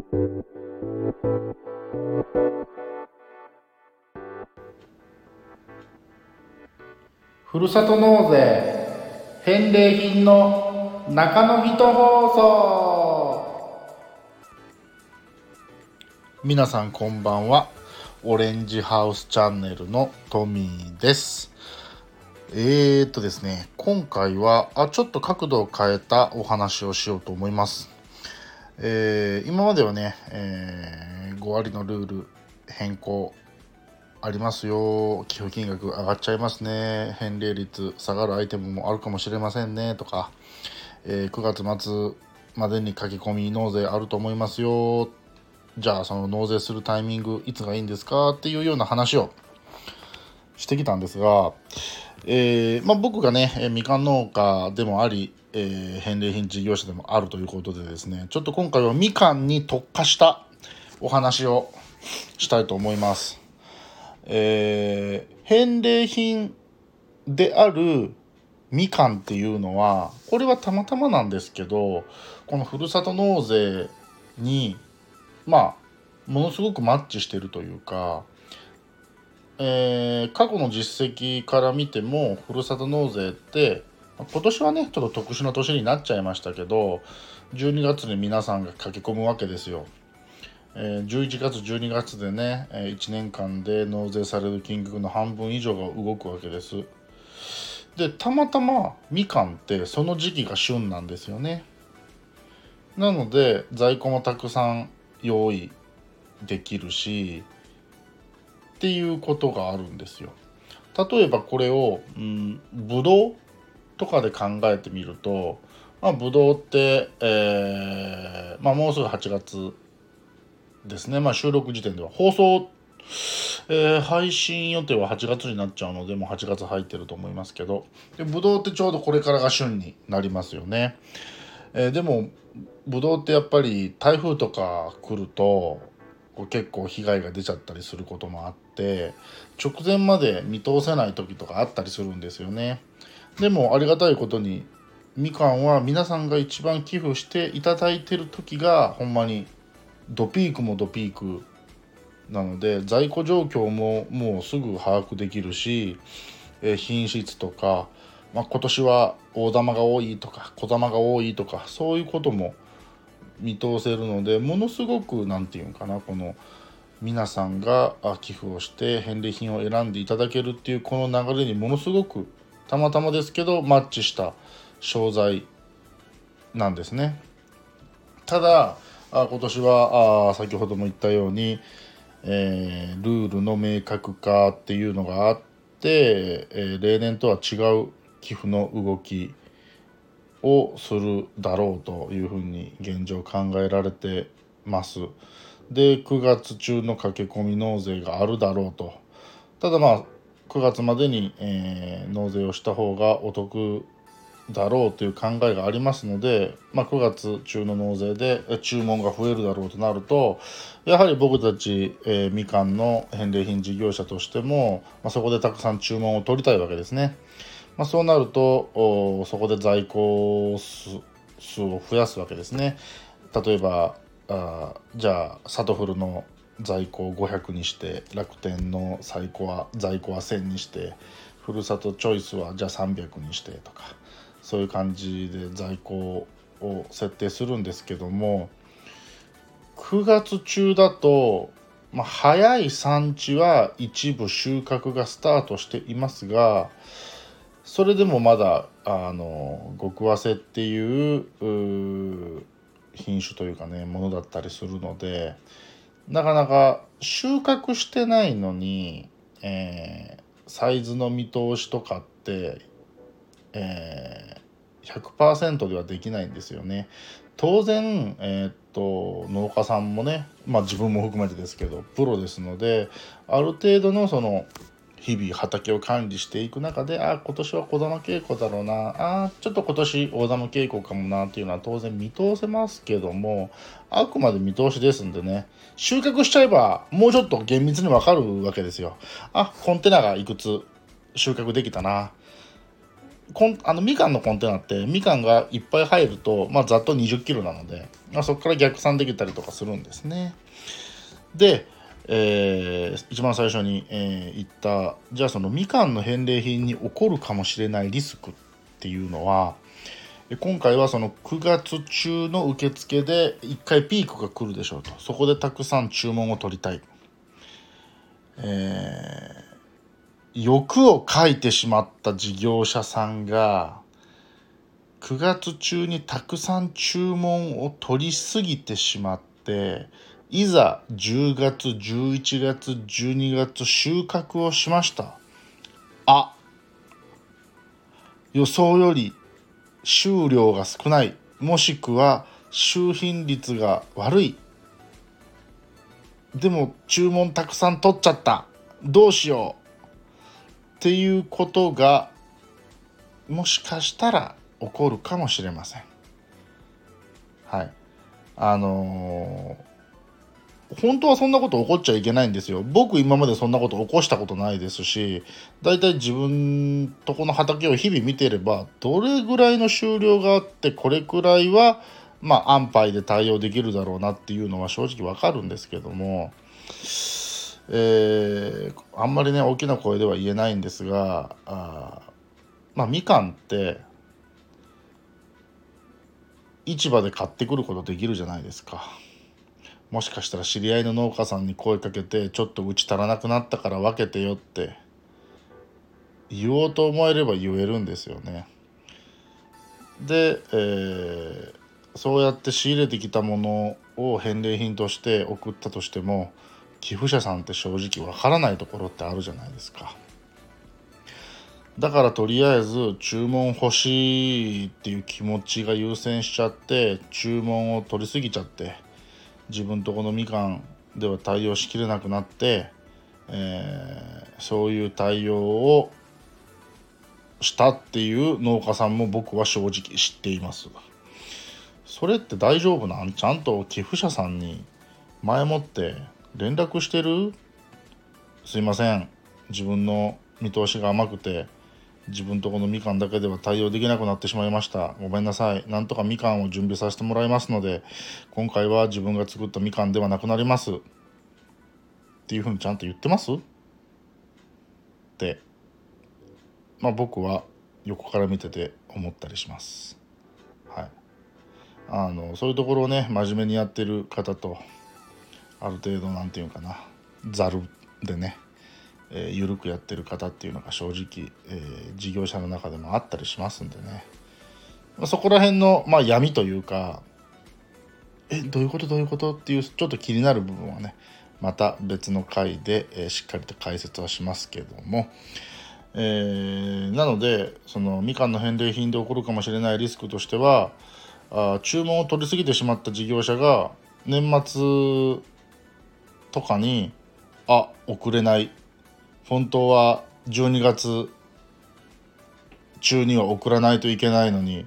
ふるさと納税返礼品の中の人放送。皆さんこんばんは。オレンジハウスチャンネルのトミーです。えーとですね今回はあちょっと角度を変えたお話をしようと思います。えー、今まではね、えー、5割のルール変更ありますよ。寄付金額上がっちゃいますね。返礼率下がるアイテムもあるかもしれませんね。とか、えー、9月末までに書き込み納税あると思いますよ。じゃあその納税するタイミングいつがいいんですか？っていうような話をしてきたんですが、えー、まあ、僕がねみかん農家でもあり、えー、返礼品事業者でもあるということでですねちょっと今回はみかんに特化したお話をしたいと思います。えー、返礼品であるみかんっていうのはこれはたまたまなんですけどこのふるさと納税にまあものすごくマッチしてるというか、えー、過去の実績から見てもふるさと納税って今年はねちょっと特殊な年になっちゃいましたけど12月に皆さんが駆け込むわけですよ。え11月12月でね1年間で納税される金額の半分以上が動くわけです。でたまたまみかんってその時期が旬なんですよね。なので在庫もたくさん用意できるしっていうことがあるんですよ。例えばこれを、うん、ぶどうとかで考えてみるとまあ、ぶどうって、えーまあ、もうすぐ8月ですね、まあ、収録時点では。放送、えー、配信予定は8月になっちゃうのでもう8月入ってると思いますけど。でブドウってちょうどこれからが旬になりますよね、えー、でもブドウってやっぱり台風とか来ると結構被害が出ちゃったりすることもあって直前まで見通せない時とかあったりするんですよね。でもありがたいことにみかんは皆さんが一番寄付していただいてる時がほんまにドピークもドピークなので在庫状況ももうすぐ把握できるし、え品質とか、まあ、今年は大玉が多いとか小玉が多いとかそういうことも見通せるのでものすごく何て言うんかなこの皆さんが寄付をして返礼品を選んでいただけるっていうこの流れにものすごくたまたまですけどマッチした商材なんですね。ただあ今年はあ先ほども言ったように、えー、ルールの明確化っていうのがあって、えー、例年とは違う寄付の動きをするだろうというふうに現状考えられてます。で9月中の駆け込み納税があるだろうと。ただまあ9月までに、えー、納税をした方がお得だろうという考えがありますので、まあ、9月中の納税で注文が増えるだろうとなるとやはり僕たち、えー、みかんの返礼品事業者としても、まあ、そこでたくさん注文を取りたいわけですね。まあ、そうなるとそこで在庫数を増やすわけですね。例えばあじゃあサトフルの在庫を500にして楽天の在庫は在庫は1000にしてふるさとチョイスはじゃあ300にしてとかそういう感じで在庫を設定するんですけども9月中だと、まあ、早い産地は一部収穫がスタートしていますがそれでもまだあの極早生っていう品種というかねものだったりするのでなかなか収穫してないのに、えー、サイズの見通しとかってえー、100%ではできないんですよね。当然、えー、っと農家さんもね、まあ、自分も含めてですけどプロですのである程度のその日々畑を管理していく中であ今年は小玉傾向だろうなあちょっと今年大玉傾向かもなっていうのは当然見通せますけどもあくまで見通しですんでね収穫しちゃえばもうちょっと厳密に分かるわけですよ。あコンテナがいくつ収穫できたなこんあのみかんのコンテナってみかんがいっぱい入ると、まあ、ざっと2 0キロなので、まあ、そこから逆算できたりとかするんですね。で、えー、一番最初に、えー、言ったじゃあそのみかんの返礼品に起こるかもしれないリスクっていうのは今回はその9月中の受付で1回ピークが来るでしょうと。そこでたくさん注文を取りたい、えー、欲をかいてしまった事業者さんが9月中にたくさん注文を取りすぎてしまっていざ10月11月12月収穫をしました。あ予想より収量が少ない。もしくは収品率が悪い。でも注文たくさん取っちゃった。どうしよう。っていうことがもしかしたら起こるかもしれません。はい。あのー本当はそんなこと起こっちゃいけないんですよ。僕今までそんなこと起こしたことないですし、大体自分とこの畑を日々見てれば、どれぐらいの収量があって、これくらいは、まあ安牌で対応できるだろうなっていうのは正直わかるんですけども、えー、あんまりね、大きな声では言えないんですが、あまあみかんって、市場で買ってくることできるじゃないですか。もしかしたら知り合いの農家さんに声かけてちょっとうち足らなくなったから分けてよって言おうと思えれば言えるんですよね。で、えー、そうやって仕入れてきたものを返礼品として送ったとしても寄付者さんって正直わからないところってあるじゃないですか。だからとりあえず注文欲しいっていう気持ちが優先しちゃって注文を取りすぎちゃって自分とこのみかんでは対応しきれなくなって、えー、そういう対応をしたっていう農家さんも僕は正直知っています。それって大丈夫なん？ちゃんと寄付者さんに前もって連絡してる？すいません。自分の見通しが甘くて自分とこのみかんだけでは対応できなくなってしまいました。ごめんなさい。なんとかみかんを準備させてもらいますので今回は自分が作ったみかんではなくなります。っていうふうにちゃんと言ってます？って。まあ僕は横から見てて思ったりします。はい。あのそういうところをね真面目にやってる方とある程度なんていうかな。ざるでね。えー、緩くやってる方っていうのが正直、えー、事業者の中でもあったりしますんでね、まあ、そこら辺の、まあ、闇というかえどういうことどういうこと？っていうちょっと気になる部分はねまた別の回で、えー、しっかりと解説はしますけども、えー、なのでそのみかんの返礼品で起こるかもしれないリスクとしてはあ注文を取り過ぎてしまった事業者が年末とかにあ送れない本当は12月中には送らないといけないのに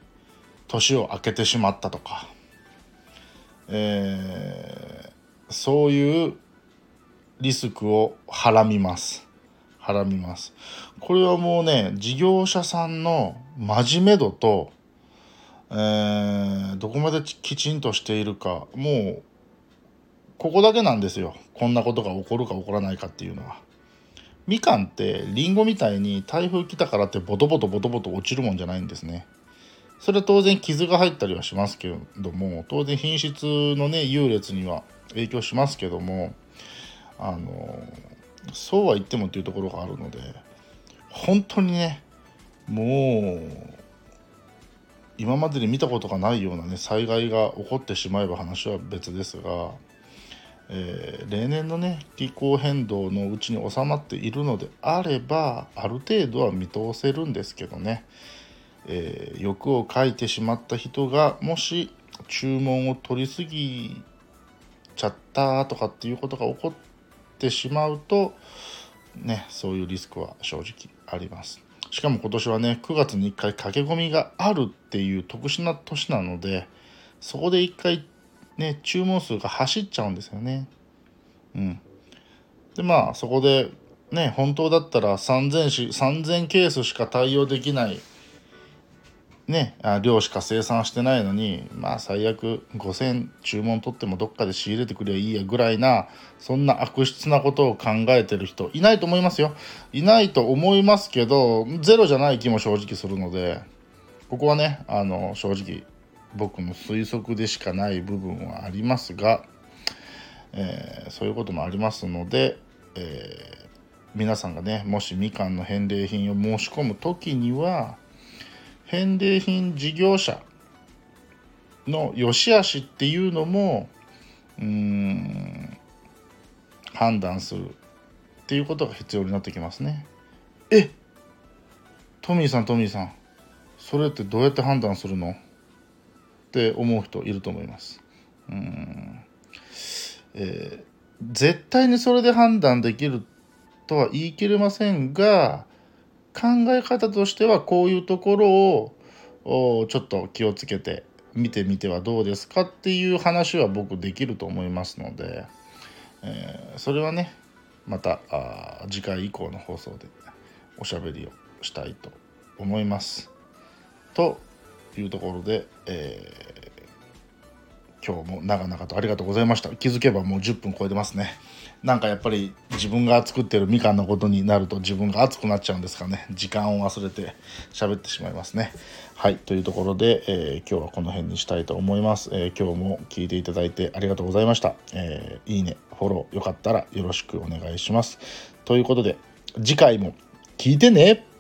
年を明けてしまったとか、えー、そういうリスクをはらみます。はらみます。これはもうね事業者さんの真面目度と、えー、どこまできちんとしているかもうここだけなんですよ。こんなことが起こるか起こらないかっていうのは。みかんってりんごみたいに台風来たからってボトボトボトボト落ちるもんじゃないんですね。それは当然傷が入ったりはしますけれども当然品質のね優劣には影響しますけどもあのそうは言ってもっていうところがあるので本当にねもう今までに見たことがないようなね災害が起こってしまえば話は別ですがえー、例年のね気候変動のうちに収まっているのであればある程度は見通せるんですけどね、えー、欲をかいてしまった人がもし注文を取りすぎちゃったとかっていうことが起こってしまうとねそういうリスクは正直あります。しかも今年はね9月に1回駆け込みがあるっていう特殊な年なのでそこで1回ね、注文数が走っちゃうんですよね。うん。で、まあ、そこで、ね、本当だったら3000し、3000ケースしか対応できないねあ量しか生産してないのにまあ最悪5,000注文取ってもどっかで仕入れてくればいいやぐらいなそんな悪質なことを考えてる人いないと思いますよいないと思いますけどゼロじゃない気も正直するのでここはねあの正直僕の推測でしかない部分はありますが、えー、そういうこともありますので、えー、皆さんがねもしみかんの返礼品を申し込む時には返礼品事業者の良し悪しっていうのもうん判断するっていうことが必要になってきますね。えトミーさんトミーさんそれってどうやって判断するの？って思う人いると思います。うんえー、絶対にそれで判断できるとは言い切れませんが考え方としてはこういうところをちょっと気をつけて見てみてはどうですかっていう話は僕できると思いますので、えー、それはねまた次回以降の放送でおしゃべりをしたいと思います。というところで、えー、今日も長々とありがとうございました。気づけばもう10分超えてますね。なんかやっぱり自分が作ってるみかんのことになると自分が熱くなっちゃうんですかね。時間を忘れて喋ってしまいますね。はいというところで、えー、今日はこの辺にしたいと思います、えー、今日も聞いていただいてありがとうございました、えいいねフォローよかったらよろしくお願いします。ということで次回も聞いてね。